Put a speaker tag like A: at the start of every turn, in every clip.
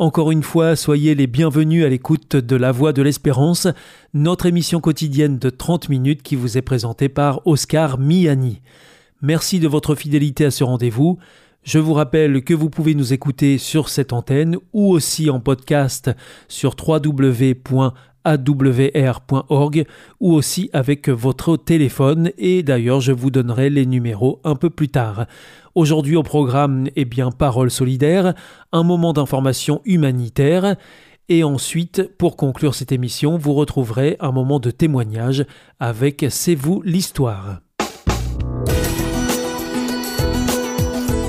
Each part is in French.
A: Encore une fois, soyez les bienvenus à l'écoute de La Voix de l'Espérance, notre émission quotidienne de 30 minutes qui vous est présentée par Oscar Miani. Merci de votre fidélité à ce rendez-vous. Je vous rappelle que vous pouvez nous écouter sur cette antenne ou aussi en podcast sur www awr.org ou aussi avec votre téléphone et d'ailleurs je vous donnerai les numéros un peu plus tard. Aujourd'hui au programme, eh bien, Parole solidaire, un moment d'information humanitaire et ensuite, pour conclure cette émission, vous retrouverez un moment de témoignage avec C'est vous l'histoire.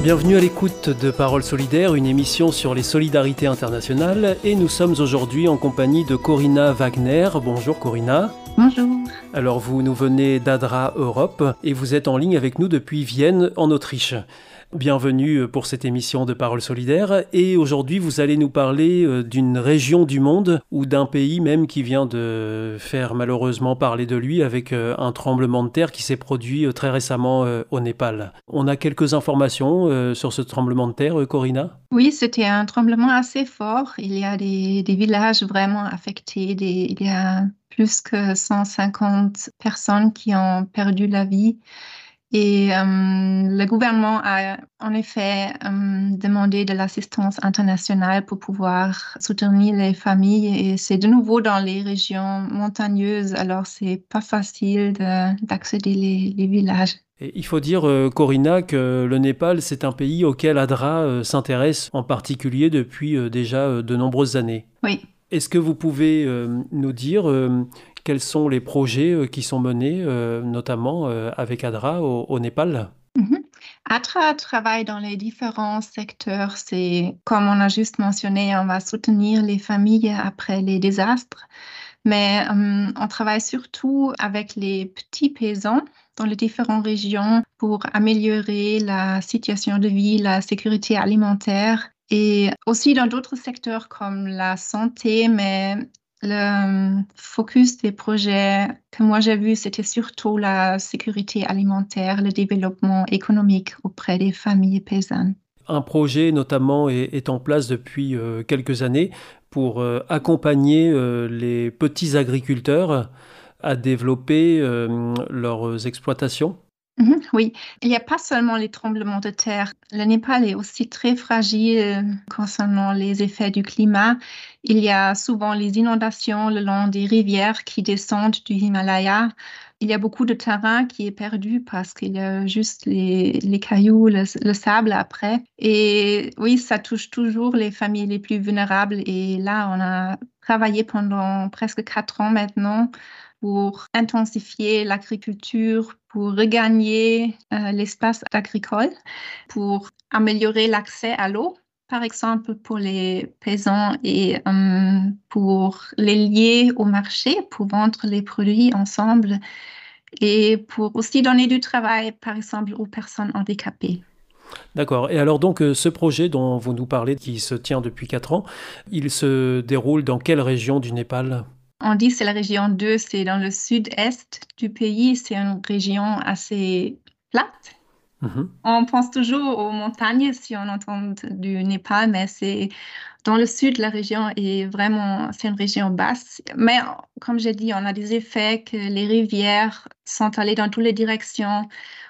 A: Bienvenue à l'écoute de Paroles solidaires, une émission sur les solidarités internationales. Et nous sommes aujourd'hui en compagnie de Corinna Wagner. Bonjour Corinna.
B: Bonjour.
A: Alors vous nous venez d'Adra Europe et vous êtes en ligne avec nous depuis Vienne en Autriche. Bienvenue pour cette émission de Paroles solidaires et aujourd'hui vous allez nous parler euh, d'une région du monde ou d'un pays même qui vient de faire malheureusement parler de lui avec euh, un tremblement de terre qui s'est produit euh, très récemment au Népal. On a quelques informations sur ce tremblement de terre, Corinna
B: Oui, c'était un tremblement assez fort. Il y a des, villages vraiment affectés. il y a plus que 150 personnes qui ont perdu la vie. Et euh, le gouvernement a en effet euh, demandé de l'assistance internationale pour pouvoir soutenir les familles. Et c'est de nouveau dans les régions montagneuses, alors c'est pas facile d'accéder les, les villages.
A: Et il faut dire, euh, Corinna, que le Népal, c'est un pays auquel ADRA s'intéresse en particulier depuis déjà de nombreuses années.
B: Oui.
A: Est-ce que vous pouvez nous dire quels sont les projets euh, qui sont menés, euh, notamment euh, avec ADRA au, Népal?
B: Mhm. ADRA travaille dans les différents secteurs. C'est comme on a juste mentionné, on va soutenir les familles après les désastres, mais on travaille surtout avec les petits paysans dans les différentes régions pour améliorer la situation de vie, la sécurité alimentaire et aussi dans d'autres secteurs comme la santé, mais le focus des projets que moi j'ai vu, c'était surtout la sécurité alimentaire, le développement économique auprès des familles paysannes.
A: Un projet notamment est, en place depuis euh, quelques années pour euh, accompagner euh, les petits agriculteurs à développer leurs exploitations.
B: Mhm, oui, il n'y a pas seulement les tremblements de terre. Le Népal est aussi très fragile concernant les effets du climat. Il y a souvent les inondations le long des rivières qui descendent du Himalaya. Il y a beaucoup de terrain qui est perdu parce qu'il y a juste les, cailloux, le, sable après. Et oui, ça touche toujours les familles les plus vulnérables. Et là, on a travaillé pendant presque quatre ans maintenant pour intensifier l'agriculture, pour regagner euh, l'espace agricole, pour améliorer l'accès à l'eau, par exemple pour les paysans et euh, pour les lier au marché, pour vendre les produits ensemble et pour aussi donner du travail, par exemple, aux personnes handicapées.
A: D'accord. Et alors donc euh, ce projet dont vous nous parlez, qui se tient depuis quatre ans, il se déroule dans quelle région du Népal?
B: On dit que c'est la région 2, c'est dans le sud-est du pays, c'est une région assez plate. Mhm. On pense toujours aux montagnes si on entend du Népal, mais c'est dans le sud, la région est vraiment, c'est une région basse. Mais comme j'ai dit, on a des effets que les rivières sont allées dans toutes les directions.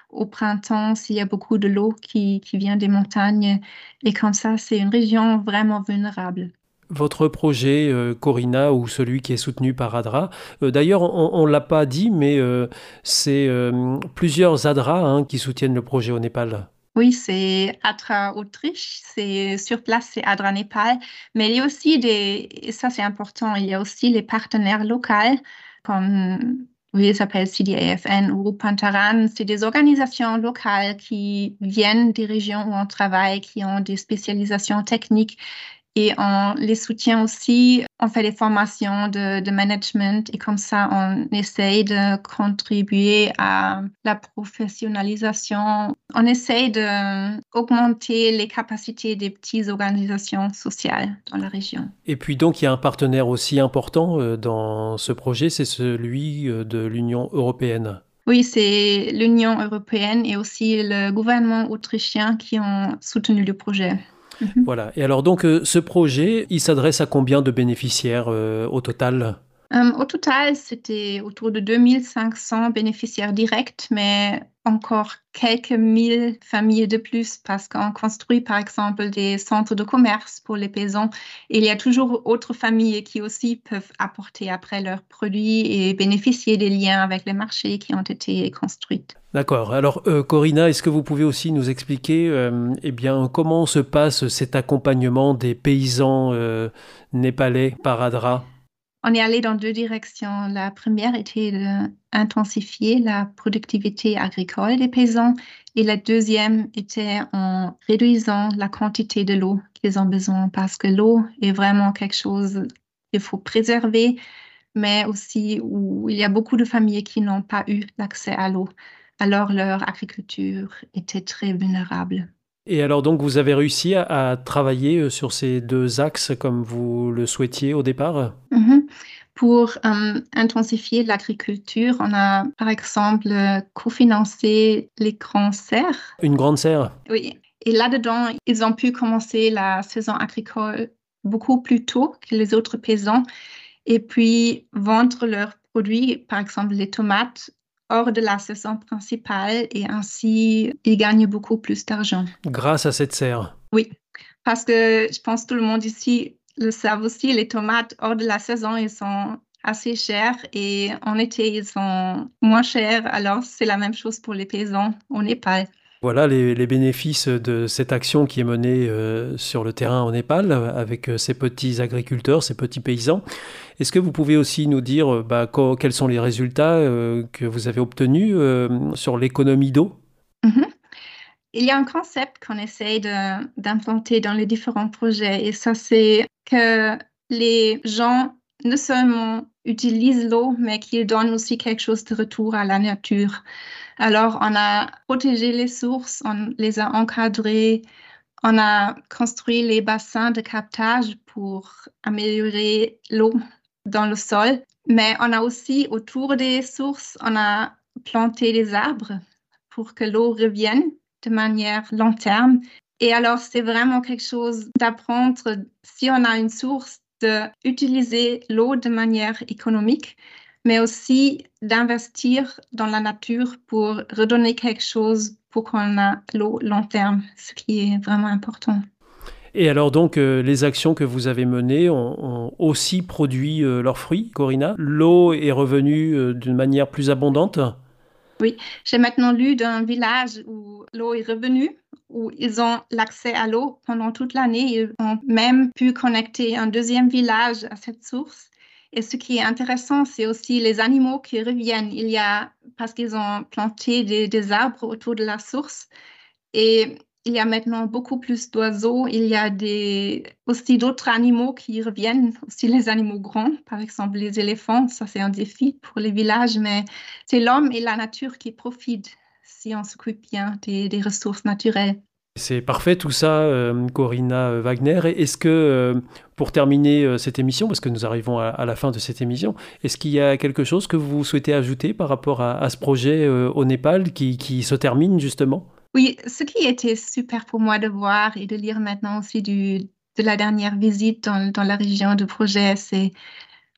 B: Au printemps, s'il y a beaucoup de l'eau qui, qui vient des montagnes, et comme ça, c'est une région vraiment vulnérable
A: votre projet, euh, Corina, ou celui qui est soutenu par ADRA. Euh, d'ailleurs, on ne l'a pas dit, mais euh, c'est plusieurs ADRA hein, qui soutiennent le projet au Népal.
B: Oui, c'est ADRA Autriche, c'est sur place, c'est ADRA Népal, mais il y a aussi des, et ça c'est important, il y a aussi les partenaires locaux comme oui, ils s'appellent CDAFN ou Pantaran. C'est des organisations locales qui viennent des régions où on travaille, qui ont des spécialisations techniques et on les soutient aussi. On fait des formations de, de, management et comme ça, on essaye de contribuer à la professionnalisation. On essaye d'augmenter les capacités des petites organisations sociales dans la région.
A: Et puis donc, il y a un partenaire aussi important euh, dans ce projet, c'est celui euh, de l'Union européenne.
B: Oui, c'est l'Union européenne et aussi le gouvernement autrichien qui ont soutenu le projet.
A: Mhm. Voilà. Et alors donc euh, ce projet, il s'adresse à combien de bénéficiaires euh, au total?
B: Euh, Au total, c'était autour de 2500 bénéficiaires directs, mais encore quelques mille familles de plus parce qu'on construit par exemple des centres de commerce pour les paysans. il y a toujours autres familles qui aussi peuvent apporter après leurs produits et bénéficier des liens avec les marchés qui ont été construits.
A: D'accord. Alors, euh, Corinna, est-ce que vous pouvez aussi nous expliquer euh, eh bien, comment se passe cet accompagnement des paysans euh, népalais par ADRA?
B: On est allé dans deux directions. La première était d'intensifier la productivité agricole des paysans et la deuxième était en réduisant la quantité de l'eau qu'ils ont besoin parce que l'eau est vraiment quelque chose qu'il faut préserver, mais aussi où il y a beaucoup de familles qui n'ont pas eu l'accès à l'eau alors leur agriculture était très vulnérable.
A: Et alors donc vous avez réussi à, travailler euh, sur ces deux axes comme vous le souhaitiez au départ?
B: Mhm. Pour euh, intensifier l'agriculture, on a par exemple cofinancé les grands serres.
A: Une grande serre?
B: Oui. Et là-dedans, ils ont pu commencer la saison agricole beaucoup plus tôt que les autres paysans et puis vendre leurs produits, par exemple les tomates, hors de la saison principale et ainsi ils gagnent beaucoup plus d'argent.
A: Grâce à cette serre.
B: Oui, parce que je pense que tout le monde ici le savent aussi, les tomates hors de la saison, ils sont assez chers et en été, ils sont moins chers. Alors, c'est la même chose pour les paysans au Népal.
A: Voilà les, bénéfices de cette action qui est menée euh, sur le terrain au Népal avec euh, ces petits agriculteurs, ces petits paysans. Est-ce que vous pouvez aussi nous dire euh, bah, quels sont les résultats que vous avez obtenus sur l'économie d'eau?
B: Mhm. Il y a un concept qu'on essaye d'implanter dans les différents projets et ça c'est que les gens ne seulement utilisent l'eau, mais qu'ils donnent aussi quelque chose de retour à la nature. Alors, on a protégé les sources, on les a encadrées, on a construit les bassins de captage pour améliorer l'eau dans le sol, mais on a aussi autour des sources, on a planté des arbres pour que l'eau revienne de manière long terme. Et alors, c'est vraiment quelque chose d'apprendre, si on a une source, d'utiliser l'eau de manière économique mais aussi d'investir dans la nature pour redonner quelque chose pour qu'on ait l'eau long terme, ce qui est vraiment important.
A: Et alors donc, euh, les actions que vous avez menées ont, aussi produit euh, leurs fruits, Corinna L'eau est revenue euh, d'une manière plus abondante?
B: Oui, j'ai maintenant lu d'un village où l'eau est revenue, où ils ont l'accès à l'eau pendant toute l'année. Ils ont même pu connecter un deuxième village à cette source. Et ce qui est intéressant, c'est aussi les animaux qui reviennent. Il y a, parce qu'ils ont planté des, arbres autour de la source, et il y a maintenant beaucoup plus d'oiseaux. Il y a aussi d'autres animaux qui reviennent, aussi les animaux grands, par exemple les éléphants. Ça, c'est un défi pour les villages, mais c'est l'homme et la nature qui profitent si on s'occupe bien des ressources naturelles.
A: C'est parfait tout ça, euh, Corinna euh, Wagner. Est-ce que, euh, pour terminer cette émission, parce que nous arrivons à, la fin de cette émission, est-ce qu'il y a quelque chose que vous souhaitez ajouter par rapport à, ce projet au Népal qui, se termine justement?
B: Oui, ce qui était super pour moi de voir et de lire maintenant aussi de la dernière visite dans, dans la région du projet, c'est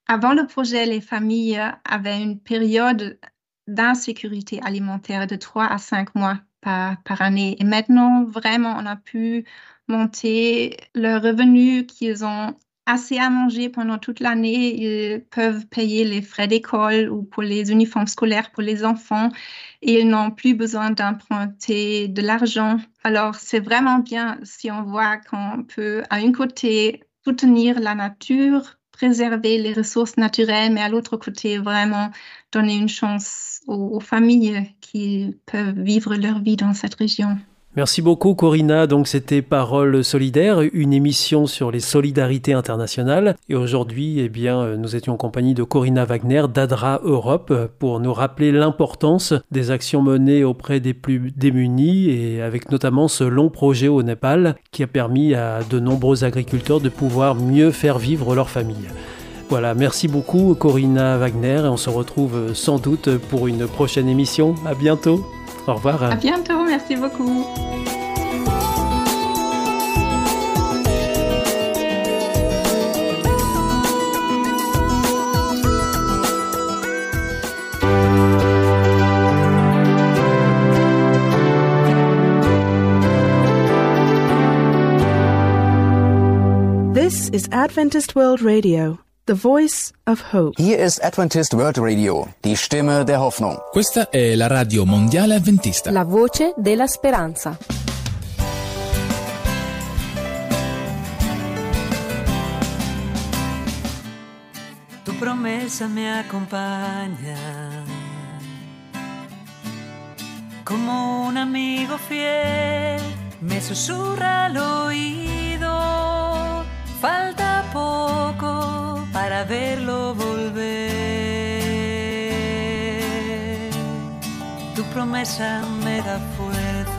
B: avant le projet, les familles avaient une période d'insécurité alimentaire de 3 à 5 mois par, année. Et maintenant, vraiment, on a pu monter le revenu qu'ils ont assez à manger pendant toute l'année. Ils peuvent payer les frais d'école ou pour les uniformes scolaires pour les enfants et ils n'ont plus besoin d'emprunter de l'argent. Alors, c'est vraiment bien si on voit qu'on peut, à un côté, soutenir la nature, préserver les ressources naturelles, mais à l'autre côté, vraiment donner une chance aux, familles qui peuvent vivre leur vie dans cette région.
A: Merci beaucoup Corinna. Donc c'était Parole solidaire, une émission sur les solidarités internationales. Et aujourd'hui, eh bien, nous étions en compagnie de Corinna Wagner d'Adra Europe pour nous rappeler l'importance des actions menées auprès des plus démunis et avec notamment ce long projet au Népal qui a permis à de nombreux agriculteurs de pouvoir mieux faire vivre leur famille. Voilà, merci beaucoup Corinna Wagner et on se retrouve sans doute pour une prochaine émission. À bientôt. Au revoir.
B: À bientôt, merci beaucoup.
C: This is Adventist World Radio. The Voice of Hope.
D: Hier ist Adventist World Radio, die Stimme der Hoffnung.
E: Questa è la radio mondiale avventista.
F: La voce della speranza.
G: Tu promesa me acompaña. Como un amigo fiel, me susurra al oído. Falta para verlo volver. Tu promesa me da fuerzas.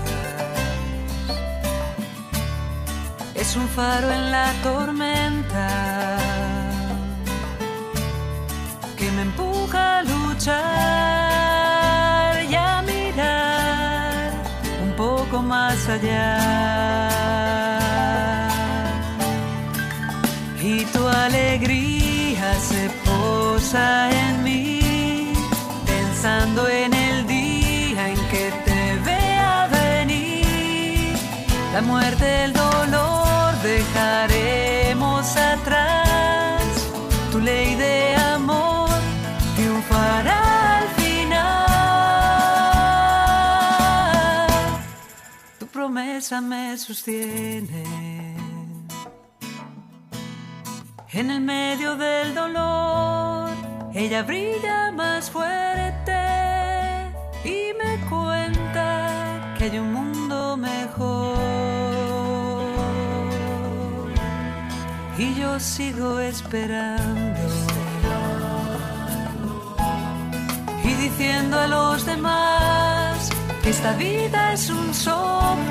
G: Es un faro en la tormenta que me empuja a luchar y a mirar un poco más allá. Y tu alegría se posa en mí, pensando en el día en que te vea venir. La muerte, el dolor dejaremos atrás. Tu ley de amor triunfará al final. Tu promesa me sostiene. En el medio del dolor, ella brilla más fuerte y me cuenta que hay un mundo mejor. Y yo sigo esperando y diciendo a los demás que esta vida es un soplo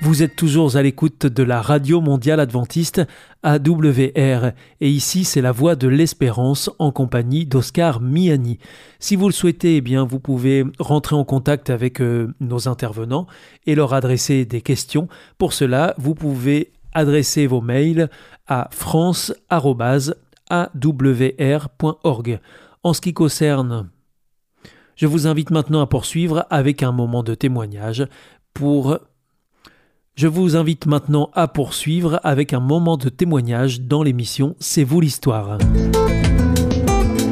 A: Vous êtes toujours à l'écoute de la Radio Mondiale Adventiste AWR et ici c'est la voix de l'espérance en compagnie d'Oscar Miani. Si vous le souhaitez, eh bien vous pouvez rentrer en contact avec euh, nos intervenants et leur adresser des questions. Pour cela, vous pouvez adresser vos mails à france@awr.org. En ce qui concerne je vous invite maintenant à poursuivre avec un moment de témoignage pour je vous invite maintenant à poursuivre avec un moment de témoignage dans l'émission C'est vous l'histoire.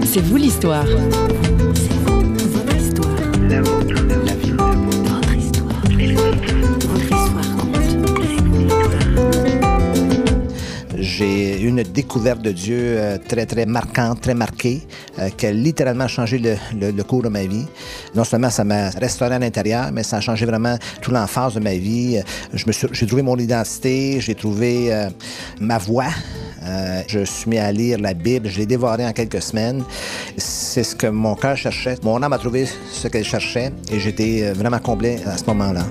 F: C'est vous l'histoire. C'est vous, votre
H: J'ai une découverte de Dieu euh, très, très marquante, très marquée, euh, qui a littéralement changé le, le, le, cours de ma vie. Non seulement ça m'a restauré à l'intérieur, mais ça a changé vraiment toute l'enfance de ma vie. Je me j'ai trouvé mon identité, j'ai trouvé euh, ma voix. Euh, je suis mis à lire la Bible, je l'ai dévoré en quelques semaines. C'est ce que mon cœur cherchait. Mon âme a trouvé ce qu'elle cherchait et j'étais vraiment comblé à ce moment-là.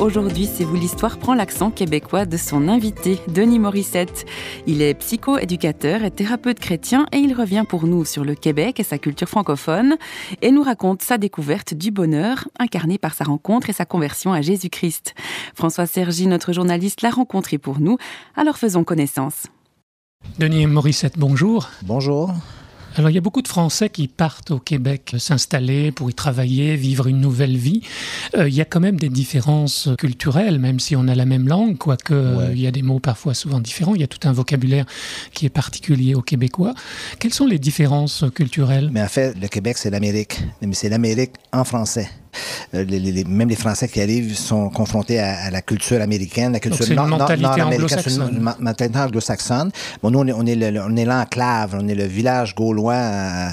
I: Aujourd'hui C'est vous l'histoire prend l'accent québécois de son invité, Denis Morissette. Il est psycho-éducateur et thérapeute chrétien et il revient pour nous sur le Québec et sa culture francophone et nous raconte sa découverte du bonheur incarné par sa rencontre et sa conversion à Jésus-Christ. François Sergi, notre journaliste, l'a rencontré pour nous, alors faisons connaissance.
A: Denis Morissette, bonjour.
H: Bonjour.
A: Alors il y a beaucoup de Français qui partent au Québec s'installer pour y travailler, vivre une nouvelle vie. Euh, il y a quand même des différences culturelles, même si on a la même langue, quoique ouais. il y a des mots parfois souvent différents. Il y a tout un vocabulaire qui est particulier aux Québécois. Quelles sont les différences culturelles?
H: Mais en fait, le Québec, c'est l'Amérique. Mais c'est l'Amérique en français. Euh, les, les, même les Français qui arrivent sont confrontés à, à la culture américaine, la culture
A: nord, nord, nord-américaine,
H: mentalité anglo-saxonne. Bon, nous, on est, on est, le, on est l'enclave, on est le village gaulois. À,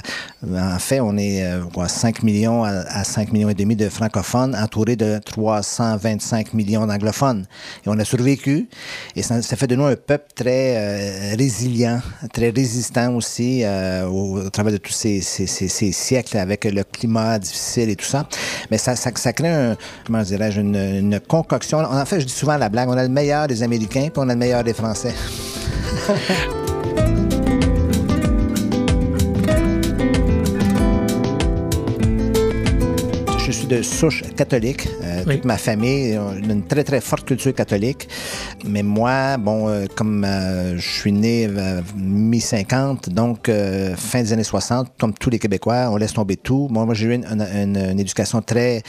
H: en fait, on est euh, quoi, 5 millions à, à 5 millions et demi de francophones, entourés de 325 millions d'anglophones. Et on a survécu. Et ça, ça, fait de nous un peuple très euh, résilient, très résistant aussi euh, au, au, travers de tous ces, ces, ces, ces, siècles avec le climat difficile et tout ça. Mais ça, crée dirais-je, une, une, concoction. En fait, je dis souvent la blague, on a le meilleur des Américains, puis on a le meilleur des Français. suis de souche catholique. Euh, oui. Toute ma famille a une très, très forte culture catholique. Mais moi, bon, euh, comme euh, je suis né mi-50, donc euh, fin des années 60, comme tous les Québécois, on laisse tomber tout. Moi, moi j'ai eu une, une, une, éducation très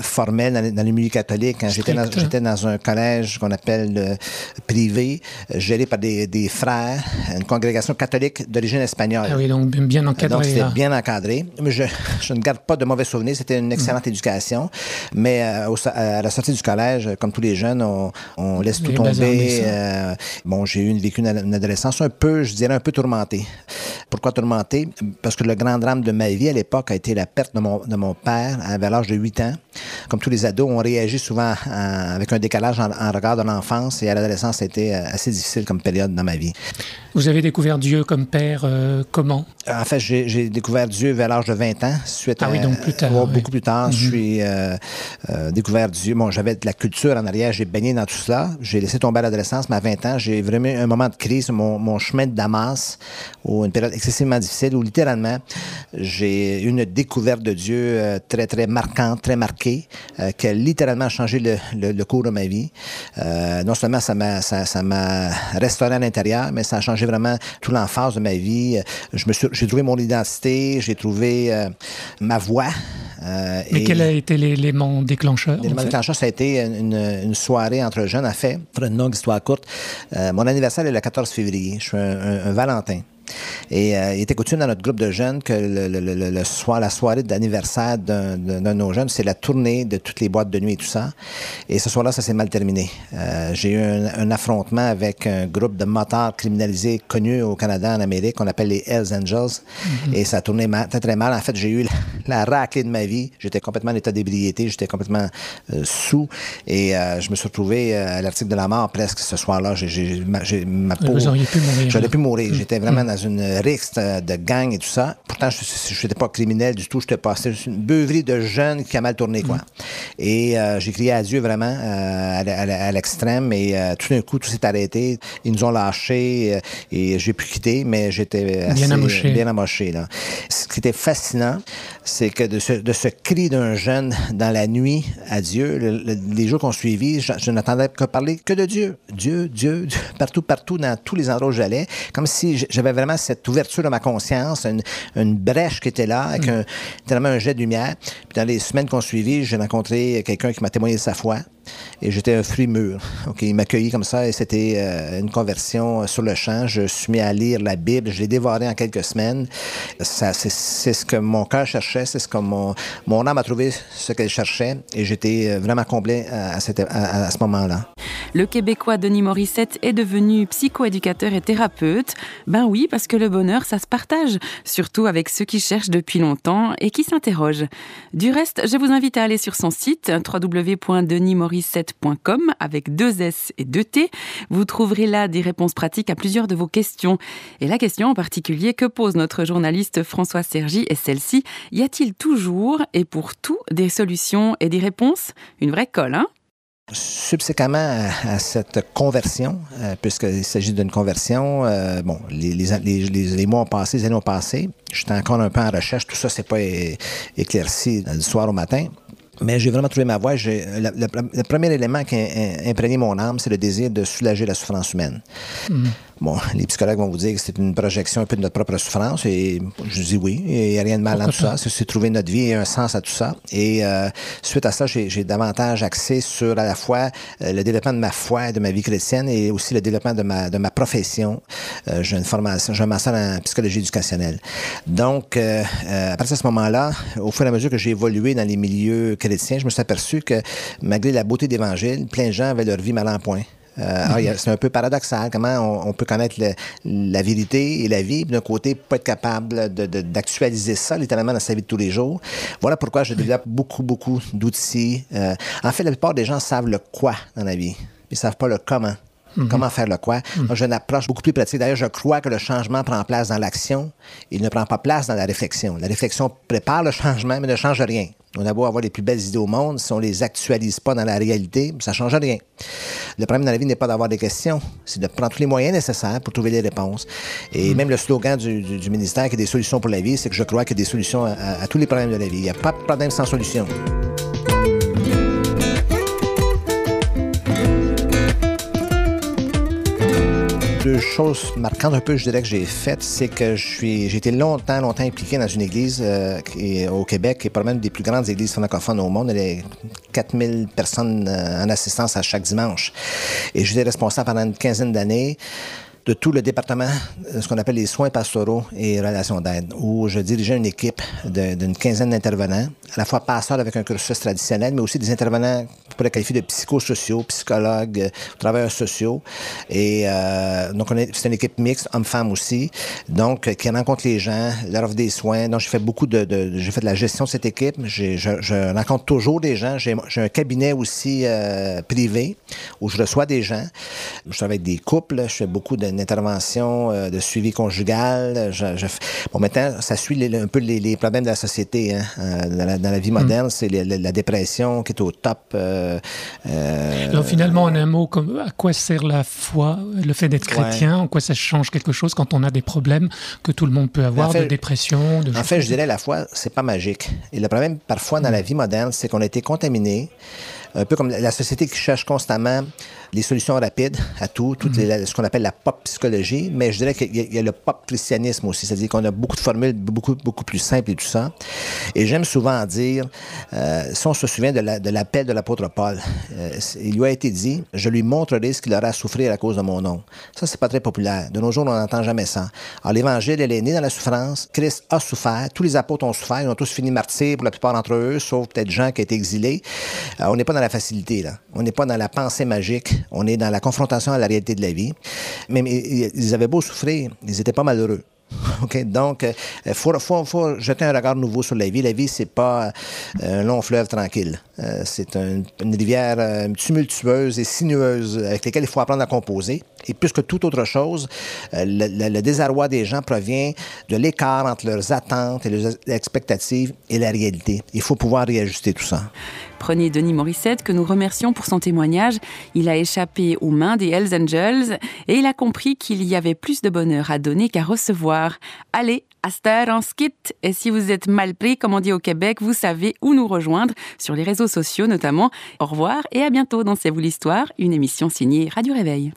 H: formelle dans, dans le milieu catholique. Hein. J'étais dans, dans, un collège qu'on appelle privé, géré par des, des, frères, une congrégation catholique d'origine espagnole.
A: Ah oui, donc bien encadré.
H: Donc, c'était bien encadré. Mais je, je, ne garde pas de mauvais souvenirs. C'était une excellente mmh. Éducation. Mais euh, au, à la sortie du collège, comme tous les jeunes, on, on laisse tout tomber. Euh, bon, j'ai eu une, vécu une, une, adolescence un peu, je dirais, un peu tourmentée. Pourquoi tourmentée? Parce que le grand drame de ma vie à l'époque a été la perte de mon, de mon père à l'âge de 8 ans. Comme tous les ados, on réagit souvent en, avec un décalage en, en regard de l'enfance et à l'adolescence, c'était assez difficile comme période dans ma vie.
A: Vous avez découvert Dieu comme père euh, comment?
H: En fait, j'ai découvert Dieu vers l'âge de 20 ans. Suite
A: ah
H: à,
A: oui, donc plus tard. Oui.
H: Beaucoup plus tard. Mm -hmm. Je suis euh, euh, découvert Dieu. Bon, j'avais de la culture en arrière, j'ai baigné dans tout cela. J'ai laissé tomber à l'adolescence, mais à 20 ans, j'ai vraiment eu un moment de crise, mon, mon, chemin de Damas, ou une période excessivement difficile, où littéralement, j'ai eu une découverte de Dieu très, très marquante, très marquée, qui a littéralement changé le, le, le cours de ma vie. Non seulement ça m'a ça, ça restauré à l'intérieur, mais ça a changé vraiment toute l'emphase de ma vie. Je me suis, j'ai trouvé mon identité, j'ai trouvé euh, ma voix.
A: Euh, Mais quel a été l'élément déclencheur?
H: L'élément déclencheur, ça a été une, une, soirée entre jeunes. En fait, pour une longue histoire courte, euh, mon anniversaire est le 14 février. Je suis un, un, un Valentin. Et euh, il était coutume dans notre groupe de jeunes que le, le, le, le soir, la soirée d'anniversaire d'un de nos jeunes, c'est la tournée de toutes les boîtes de nuit et tout ça. Et ce soir-là, ça s'est mal terminé. Euh, J'ai eu un, un, affrontement avec un groupe de motards criminalisés connus au Canada, en Amérique, qu'on appelle les Hells Angels. Mm -hmm. Et ça a tourné mal, très, très mal. En fait, j'ai eu la, la, raclée de ma vie. J'étais complètement en état d'ébriété. J'étais complètement euh, sous. Et euh, je me suis retrouvé à l'article de la mort presque ce soir-là. J'ai ma, ma peau...
A: Pu mourir.
H: J'aurais pu mourir. J'étais vraiment dans une rixe de gang et tout ça. Pourtant, je n'étais pas criminel du tout. J'étais pas. C'était une beuverie de jeunes qui a mal tourné, quoi. Mm. Et euh, j'ai crié à Dieu vraiment euh, à, l'extrême. Et euh, tout d'un coup, tout s'est arrêté. Ils nous ont lâchés et j'ai pu quitter, mais j'étais
A: bien amoché.
H: Bien amoché là. Ce qui était fascinant, c'est que de ce, de ce cri d'un jeune dans la nuit à Dieu, le, le, les jours qu'on suivit, je, je n'entendais que parler que de Dieu. Dieu, Dieu, Dieu, partout, partout, dans tous les endroits où j'allais, comme si j'avais vraiment cette ouverture de ma conscience, une, une brèche qui était là, avec mm. un, tellement un jet de lumière. Puis dans les semaines qu'on suivit, j'ai rencontré quelqu'un qui m'a témoigné de sa foi. Et j'étais un fruit mûr. Il m'a accueilli comme ça et c'était euh, une conversion sur le champ. Je suis mis à lire la Bible, je l'ai dévoré en quelques semaines. Ça, c'est, ce que mon cœur cherchait, c'est ce que mon, mon âme a trouvé ce qu'elle cherchait et j'étais euh, vraiment comblé à, à, à ce moment-là.
I: Le Québécois Denis Morissette est devenu psychoéducateur et thérapeute. Ben oui, parce que le bonheur, ça se partage, surtout avec ceux qui cherchent depuis longtemps et qui s'interrogent. Du reste, je vous invite à aller sur son site www.denismorissette.com avec deux S et deux T. Vous trouverez là des réponses pratiques à plusieurs de vos questions. Et la question en particulier que pose notre journaliste François Sergi est celle-ci. Y a-t-il toujours et pour tout des solutions et des réponses? Une vraie colle, hein?
H: Subséquemment à, cette conversion, euh, puisqu'il s'agit d'une conversion, euh, bon, les, les, les, les, mois ont passé, les années ont passé. J'étais encore un peu en recherche. Tout ça, c'est pas éclairci du soir au matin. Mais j'ai vraiment trouvé ma voie. Le, le, premier élément qui a imprégné mon âme, c'est le désir de soulager la souffrance humaine. Mmh. Bon, les psychologues vont vous dire que c'est une projection un peu de notre propre souffrance et je dis oui, il n'y a rien de mal dans tout ça. C'est trouver notre vie et un sens à tout ça. Et euh, suite à ça, j'ai davantage axé sur à la fois euh, le développement de ma foi et de ma vie chrétienne et aussi le développement de ma, de ma profession. Euh, j'ai une formation, j'ai un master en psychologie éducationnelle. Donc, euh, à partir de ce moment-là, au fur et à mesure que j'ai évolué dans les milieux chrétiens, je me suis aperçu que malgré la beauté d'évangile, plein de gens avaient leur vie mal en point. Euh, c'est un peu paradoxal comment on, on peut connaître le, la vérité et la vie, d'un côté, pas être capable d'actualiser de, de, ça littéralement dans sa vie de tous les jours. Voilà pourquoi je développe beaucoup, beaucoup d'outils. Euh, en fait, la plupart des gens savent le quoi dans la vie, ils savent pas le comment. Mm -hmm. Comment faire le quoi? Mm -hmm. J'ai une approche beaucoup plus pratique. D'ailleurs, je crois que le changement prend place dans l'action. Il ne prend pas place dans la réflexion. La réflexion prépare le changement, mais ne change rien. On a beau avoir les plus belles idées au monde, si on les actualise pas dans la réalité, ça change rien. Le problème dans la vie n'est pas d'avoir des questions, c'est de prendre tous les moyens nécessaires pour trouver les réponses. Et mmh. même le slogan du, du, du, ministère qui est des solutions pour la vie, c'est que je crois qu'il y a des solutions à, à, à tous les problèmes de la vie. Il n'y a pas de problème sans solution. Deux choses marquantes un peu, je dirais, que j'ai faites, c'est que j'ai été longtemps, longtemps impliqué dans une église euh, au Québec, qui est probablement une des plus grandes églises francophones au monde. Elle est 4000 personnes euh, en assistance à chaque dimanche. Et j'étais responsable pendant une quinzaine d'années de tout le département, ce qu'on appelle les soins pastoraux et relations d'aide, où je dirigeais une équipe d'une quinzaine d'intervenants, à la fois pasteurs avec un cursus traditionnel, mais aussi des intervenants qu'on pourrait qualifier de psychosociaux, psychologues, travailleurs sociaux. Et euh, donc, c'est une équipe mixte, hommes-femmes aussi, donc qui rencontre les gens, leur offre des soins. Donc, j'ai fait beaucoup de, de j'ai fait de la gestion de cette équipe. Je, je, rencontre toujours des gens. J'ai un cabinet aussi euh, privé où je reçois des gens. Je travaille avec des couples. Je fais beaucoup de intervention euh, de suivi conjugal. Je, je, bon, maintenant, ça suit les, un peu les, les, problèmes de la société. Hein, euh, dans, la, dans, la, vie moderne, mm. c'est la, la, dépression qui est au top. Euh,
J: Alors finalement, en un mot, comme, à quoi sert la foi, le fait d'être chrétien? Ouais. En quoi ça change quelque chose quand on a des problèmes que tout le monde peut avoir, en fait, de dépression de
H: En fait, je dirais la foi, c'est pas magique. Et le problème, parfois, dans mm. la vie moderne, c'est qu'on a été contaminé un peu comme la société qui cherche constamment les solutions rapides à tout, toutes mm -hmm. les, ce qu'on appelle la pop psychologie, mais je dirais qu'il y, y, a le pop christianisme aussi, c'est-à-dire qu'on a beaucoup de formules beaucoup, beaucoup plus simples et tout ça. Et j'aime souvent dire, euh, si on se souvient de l'appel la, de l'apôtre Paul, euh, il lui a été dit, je lui montrerai ce qu'il aura à souffrir à cause de mon nom. Ça, c'est pas très populaire. De nos jours, on n'entend jamais ça. Alors, l'évangile, elle est née dans la souffrance. Christ a souffert. Tous les apôtres ont souffert. Ils ont tous fini martyrs pour la plupart d'entre eux, sauf peut-être Jean qui a été exilé. Euh, on n'est pas dans la facilité, là. On n'est pas dans la pensée magique. On est dans la confrontation à la réalité de la vie. Mais, ils avaient beau souffrir, ils n'étaient pas malheureux. Donc, il euh, faut, jeter un regard nouveau sur la vie. La vie, c'est pas euh, un long fleuve tranquille. Euh, c'est un, une rivière tumultueuse et sinueuse avec laquelle il faut apprendre à composer. Et plus que toute autre chose, le, le, le, désarroi des gens provient de l'écart entre leurs attentes et leurs expectatives et la réalité. Il faut pouvoir réajuster tout ça.
I: Prenez Denis Morissette, que nous remercions pour son témoignage. Il a échappé aux mains des Hells Angels et il a compris qu'il y avait plus de bonheur à donner qu'à recevoir. Allez, Aster en skit. Et si vous êtes mal pris, comme on dit au Québec, vous savez où nous rejoindre, sur les réseaux sociaux notamment. Au revoir et à bientôt dans C'est vous l'histoire, une émission signée Radio Réveil.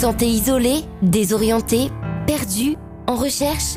K: sentez isolé, désorienté, perdu, en recherche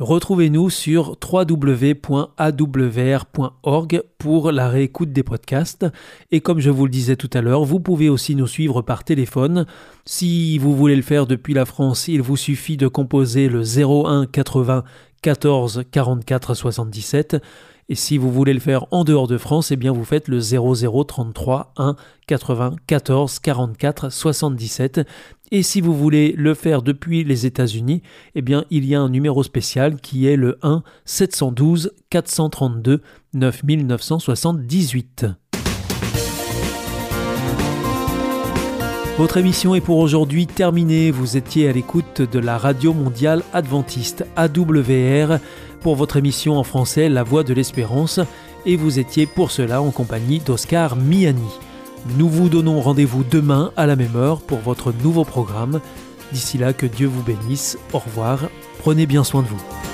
A: retrouvez-nous sur www.awr.org pour la réécoute des podcasts. Et comme je vous le disais tout à l'heure, vous pouvez aussi nous suivre par téléphone. Si vous voulez le faire depuis la France, il vous suffit de composer le 01 80 14 44 77. Et si vous voulez le faire en dehors de France, eh bien vous faites le 0033 1 80 14 44 77. Et si vous voulez le faire depuis les États-Unis, eh bien il y a un numéro spécial qui est le 1 712 432 9978. Votre émission est pour aujourd'hui terminée. Vous étiez à l'écoute de la Radio Mondiale Adventiste AWR pour votre émission en français La Voix de l'Espérance et vous étiez pour cela en compagnie d'Oscar Miani. Nous vous donnons rendez-vous demain à la même heure pour votre nouveau programme. D'ici là, que Dieu vous bénisse. Au revoir. Prenez bien soin de vous.